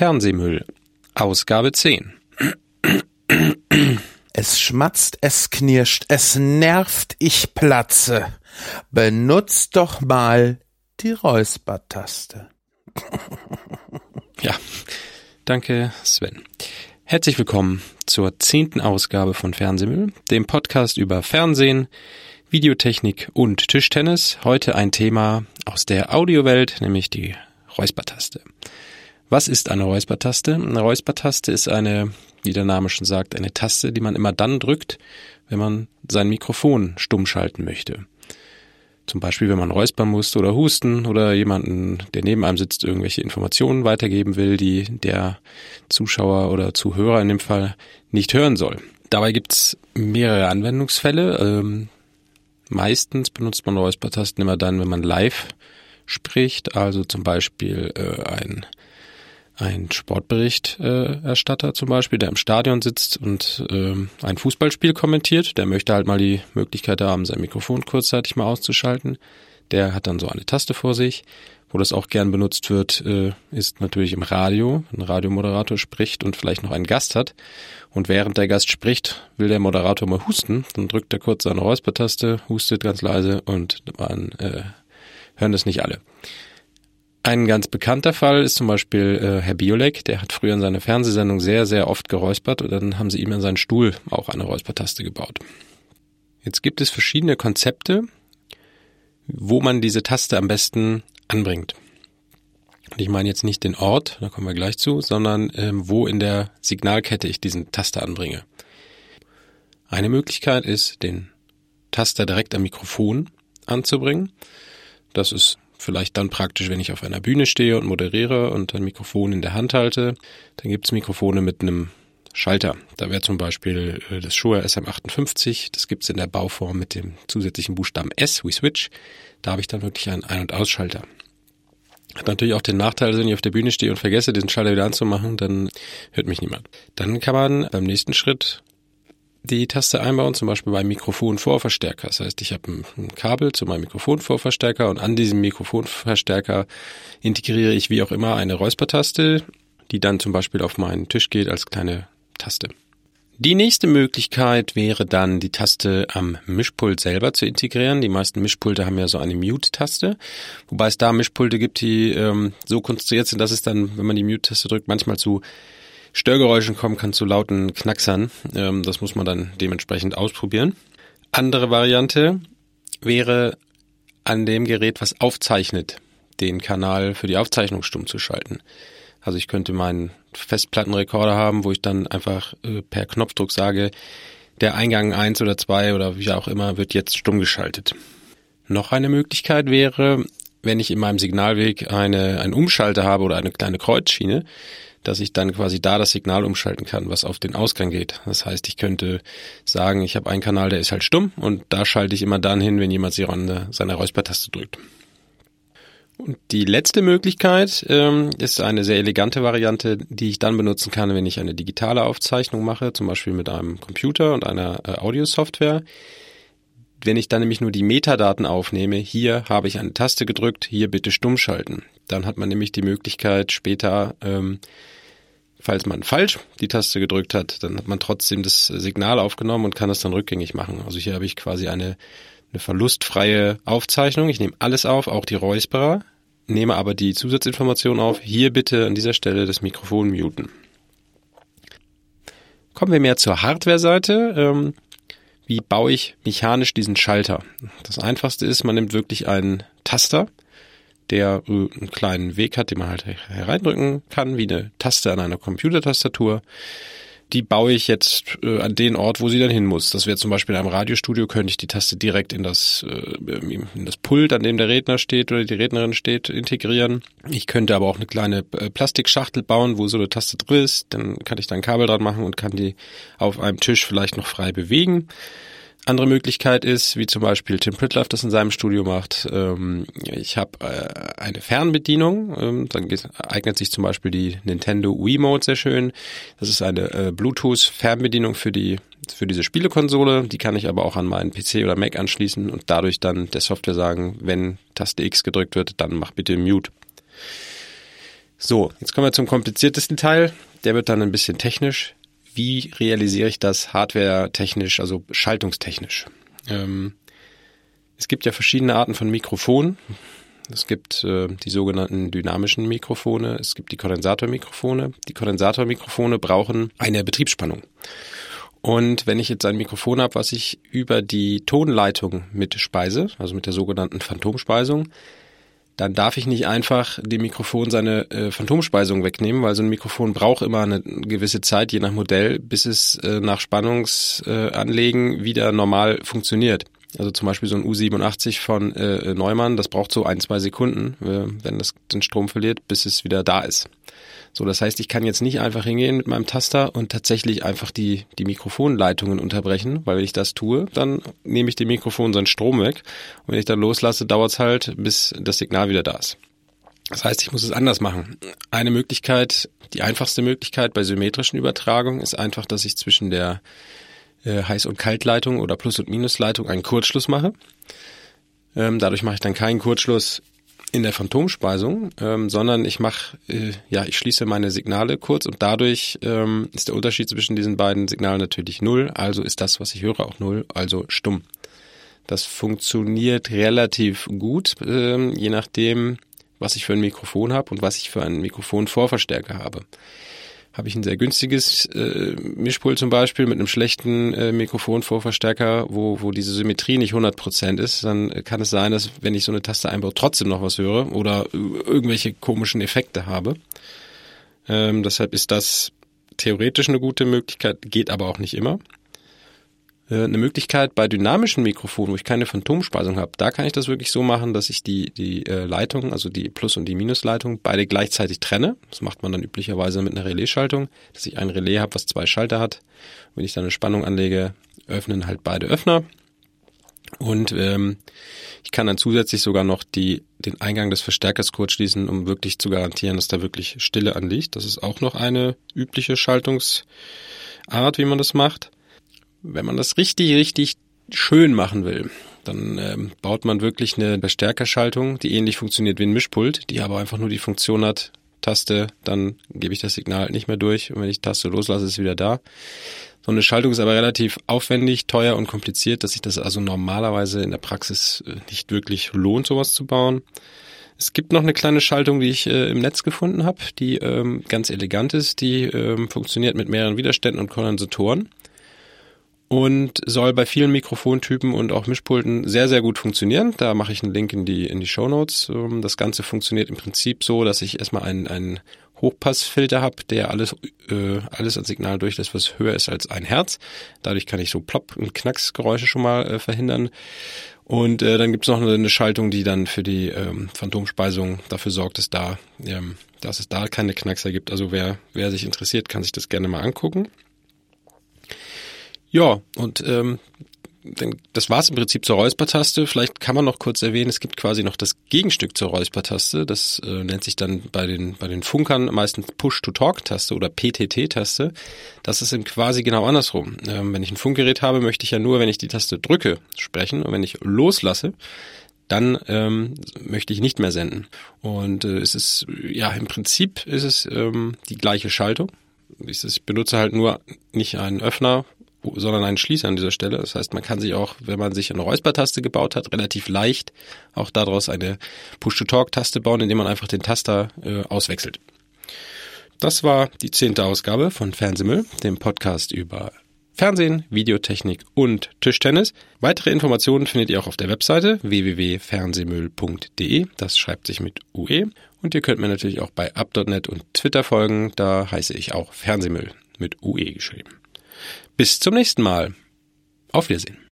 Fernsehmüll, Ausgabe 10. Es schmatzt, es knirscht, es nervt, ich platze. Benutzt doch mal die Räuspertaste. Ja, danke Sven. Herzlich willkommen zur zehnten Ausgabe von Fernsehmüll, dem Podcast über Fernsehen, Videotechnik und Tischtennis. Heute ein Thema aus der Audiowelt, nämlich die Räuspertaste. Was ist eine Räuspertaste? Eine Räuspertaste ist eine, wie der Name schon sagt, eine Taste, die man immer dann drückt, wenn man sein Mikrofon stumm schalten möchte. Zum Beispiel, wenn man räuspern muss oder husten oder jemanden, der neben einem sitzt, irgendwelche Informationen weitergeben will, die der Zuschauer oder Zuhörer in dem Fall nicht hören soll. Dabei gibt's mehrere Anwendungsfälle. Ähm, meistens benutzt man Räuspertasten immer dann, wenn man live spricht, also zum Beispiel äh, ein ein Sportberichterstatter zum Beispiel, der im Stadion sitzt und äh, ein Fußballspiel kommentiert, der möchte halt mal die Möglichkeit haben, sein Mikrofon kurzzeitig mal auszuschalten. Der hat dann so eine Taste vor sich. Wo das auch gern benutzt wird, äh, ist natürlich im Radio. Ein Radiomoderator spricht und vielleicht noch einen Gast hat. Und während der Gast spricht, will der Moderator mal husten. Dann drückt er kurz seine Räuspertaste, hustet ganz leise und man äh, hören das nicht alle. Ein ganz bekannter Fall ist zum Beispiel äh, Herr Biolek, der hat früher in seiner Fernsehsendung sehr, sehr oft geräuspert und dann haben sie ihm an seinen Stuhl auch eine Räuspertaste gebaut. Jetzt gibt es verschiedene Konzepte, wo man diese Taste am besten anbringt. Und ich meine jetzt nicht den Ort, da kommen wir gleich zu, sondern ähm, wo in der Signalkette ich diesen Taster anbringe. Eine Möglichkeit ist, den Taster direkt am Mikrofon anzubringen. Das ist vielleicht dann praktisch, wenn ich auf einer Bühne stehe und moderiere und ein Mikrofon in der Hand halte. Dann gibt es Mikrofone mit einem Schalter. Da wäre zum Beispiel äh, das Shure SM58. Das gibt es in der Bauform mit dem zusätzlichen Buchstaben S wie Switch. Da habe ich dann wirklich einen Ein- und Ausschalter. Hat natürlich auch den Nachteil, wenn ich auf der Bühne stehe und vergesse, diesen Schalter wieder anzumachen, dann hört mich niemand. Dann kann man beim nächsten Schritt die Taste einbauen, zum Beispiel beim Mikrofonvorverstärker. Das heißt, ich habe ein Kabel zu meinem Mikrofonvorverstärker und an diesem Mikrofonverstärker integriere ich wie auch immer eine Räuspertaste, die dann zum Beispiel auf meinen Tisch geht als kleine Taste. Die nächste Möglichkeit wäre dann, die Taste am Mischpult selber zu integrieren. Die meisten Mischpulte haben ja so eine Mute-Taste, wobei es da Mischpulte gibt, die ähm, so konstruiert sind, dass es dann, wenn man die Mute-Taste drückt, manchmal zu Störgeräuschen kommen kann zu lauten Knacksern. Ähm, das muss man dann dementsprechend ausprobieren. Andere Variante wäre an dem Gerät, was aufzeichnet, den Kanal für die Aufzeichnung stumm zu schalten. Also ich könnte meinen Festplattenrekorder haben, wo ich dann einfach äh, per Knopfdruck sage, der Eingang eins oder zwei oder wie auch immer wird jetzt stumm geschaltet. Noch eine Möglichkeit wäre, wenn ich in meinem Signalweg eine, einen Umschalter habe oder eine kleine Kreuzschiene, dass ich dann quasi da das Signal umschalten kann, was auf den Ausgang geht. Das heißt, ich könnte sagen, ich habe einen Kanal, der ist halt stumm und da schalte ich immer dann hin, wenn jemand seine Räuspertaste drückt. Und die letzte Möglichkeit ähm, ist eine sehr elegante Variante, die ich dann benutzen kann, wenn ich eine digitale Aufzeichnung mache, zum Beispiel mit einem Computer und einer äh, Audiosoftware. Wenn ich dann nämlich nur die Metadaten aufnehme, hier habe ich eine Taste gedrückt, hier bitte stumm schalten. Dann hat man nämlich die Möglichkeit später ähm, falls man falsch die Taste gedrückt hat, dann hat man trotzdem das Signal aufgenommen und kann das dann rückgängig machen. Also hier habe ich quasi eine, eine verlustfreie Aufzeichnung. Ich nehme alles auf, auch die Räusperer, nehme aber die Zusatzinformation auf. Hier bitte an dieser Stelle das Mikrofon muten. Kommen wir mehr zur Hardware-Seite. Ähm, wie baue ich mechanisch diesen Schalter? Das einfachste ist, man nimmt wirklich einen Taster, der äh, einen kleinen Weg hat, den man halt hereindrücken kann, wie eine Taste an einer Computertastatur. Die baue ich jetzt äh, an den Ort, wo sie dann hin muss. Das wäre zum Beispiel in einem Radiostudio, könnte ich die Taste direkt in das, äh, in das Pult, an dem der Redner steht oder die Rednerin steht, integrieren. Ich könnte aber auch eine kleine äh, Plastikschachtel bauen, wo so eine Taste drin ist. Dann kann ich da ein Kabel dran machen und kann die auf einem Tisch vielleicht noch frei bewegen. Andere Möglichkeit ist, wie zum Beispiel Tim Pritloff das in seinem Studio macht, ähm, ich habe äh, eine Fernbedienung, ähm, dann eignet sich zum Beispiel die Nintendo Wii Mode sehr schön. Das ist eine äh, Bluetooth-Fernbedienung für die für diese Spielekonsole, die kann ich aber auch an meinen PC oder Mac anschließen und dadurch dann der Software sagen, wenn Taste X gedrückt wird, dann mach bitte Mute. So, jetzt kommen wir zum kompliziertesten Teil. Der wird dann ein bisschen technisch. Wie realisiere ich das hardware-technisch, also schaltungstechnisch? Ähm, es gibt ja verschiedene Arten von Mikrofonen. Es gibt äh, die sogenannten dynamischen Mikrofone, es gibt die Kondensatormikrofone. Die Kondensatormikrofone brauchen eine Betriebsspannung. Und wenn ich jetzt ein Mikrofon habe, was ich über die Tonleitung mit speise, also mit der sogenannten Phantomspeisung, dann darf ich nicht einfach dem Mikrofon seine äh, Phantomspeisung wegnehmen, weil so ein Mikrofon braucht immer eine gewisse Zeit, je nach Modell, bis es äh, nach Spannungsanlegen äh, wieder normal funktioniert. Also zum Beispiel so ein U87 von äh, Neumann, das braucht so ein, zwei Sekunden, äh, wenn das den Strom verliert, bis es wieder da ist. So, das heißt, ich kann jetzt nicht einfach hingehen mit meinem Taster und tatsächlich einfach die, die Mikrofonleitungen unterbrechen, weil wenn ich das tue, dann nehme ich dem Mikrofon seinen Strom weg. Und wenn ich dann loslasse, dauert es halt, bis das Signal wieder da ist. Das heißt, ich muss es anders machen. Eine Möglichkeit, die einfachste Möglichkeit bei symmetrischen Übertragungen ist einfach, dass ich zwischen der äh, Heiß- und Kaltleitung oder Plus- und Minusleitung einen Kurzschluss mache. Ähm, dadurch mache ich dann keinen Kurzschluss in der Phantomspeisung, ähm, sondern ich mache, äh, ja, ich schließe meine Signale kurz und dadurch ähm, ist der Unterschied zwischen diesen beiden Signalen natürlich null, also ist das, was ich höre, auch null, also stumm. Das funktioniert relativ gut, ähm, je nachdem, was ich für ein Mikrofon habe und was ich für einen Mikrofonvorverstärker habe habe ich ein sehr günstiges äh, Mischpult zum Beispiel mit einem schlechten äh, Mikrofonvorverstärker, wo, wo diese Symmetrie nicht 100% ist, dann kann es sein, dass wenn ich so eine Taste einbaue, trotzdem noch was höre oder irgendwelche komischen Effekte habe. Ähm, deshalb ist das theoretisch eine gute Möglichkeit, geht aber auch nicht immer. Äh, eine Möglichkeit bei dynamischen Mikrofonen, wo ich keine Phantomspeisung habe, da kann ich das wirklich so machen, dass ich die, die äh, Leitung, also die Plus- und die Minusleitung, beide gleichzeitig trenne. Das macht man dann üblicherweise mit einer Relaisschaltung, dass ich ein Relais habe, was zwei Schalter hat. Wenn ich dann eine Spannung anlege, öffnen halt beide Öffner. Und ähm, ich kann dann zusätzlich sogar noch die, den Eingang des Verstärkers kurz schließen, um wirklich zu garantieren, dass da wirklich Stille anliegt. Das ist auch noch eine übliche Schaltungsart, wie man das macht. Wenn man das richtig, richtig schön machen will, dann ähm, baut man wirklich eine Verstärkerschaltung, die ähnlich funktioniert wie ein Mischpult, die aber einfach nur die Funktion hat, Taste, dann gebe ich das Signal nicht mehr durch und wenn ich Taste loslasse, ist es wieder da. So eine Schaltung ist aber relativ aufwendig, teuer und kompliziert, dass sich das also normalerweise in der Praxis äh, nicht wirklich lohnt, sowas zu bauen. Es gibt noch eine kleine Schaltung, die ich äh, im Netz gefunden habe, die ähm, ganz elegant ist, die ähm, funktioniert mit mehreren Widerständen und Kondensatoren und soll bei vielen Mikrofontypen und auch Mischpulten sehr, sehr gut funktionieren. Da mache ich einen Link in die, in die Show Notes. Ähm, das Ganze funktioniert im Prinzip so, dass ich erstmal einen, einen Hochpassfilter habe, der alles, äh, alles als Signal durchlässt, was höher ist als ein Herz. Dadurch kann ich so Plopp- und Knacksgeräusche schon mal äh, verhindern. Und äh, dann gibt's noch eine, eine Schaltung, die dann für die ähm, Phantomspeisung dafür sorgt, dass da, ähm, dass es da keine Knackser gibt. Also wer, wer sich interessiert, kann sich das gerne mal angucken. Ja, und ähm, das war's im Prinzip zur Räuspertaste. Vielleicht kann man noch kurz erwähnen, es gibt quasi noch das Gegenstück zur Räuspertaste. Das äh, nennt sich dann bei den, bei den Funkern meistens Push-to-Talk-Taste oder PTT-Taste. Das ist quasi genau andersrum. Ähm, wenn ich ein Funkgerät habe, möchte ich ja nur, wenn ich die Taste drücke, sprechen. Und wenn ich loslasse, dann ähm, möchte ich nicht mehr senden. Und äh, es ist, ja, im Prinzip ist es ähm, die gleiche Schaltung. Ich benutze halt nur nicht einen Öffner sondern einen Schließer an dieser Stelle. Das heißt, man kann sich auch, wenn man sich eine Räuspertaste gebaut hat, relativ leicht auch daraus eine Push-to-Talk-Taste bauen, indem man einfach den Taster äh, auswechselt. Das war die zehnte Ausgabe von Fernsehmüll, dem Podcast über Fernsehen, Videotechnik und Tischtennis. Weitere Informationen findet ihr auch auf der Webseite www.fernsehmüll.de. Das schreibt sich mit UE. Und ihr könnt mir natürlich auch bei up.net und Twitter folgen. Da heiße ich auch Fernsehmüll mit UE geschrieben. Bis zum nächsten Mal. Auf Wiedersehen.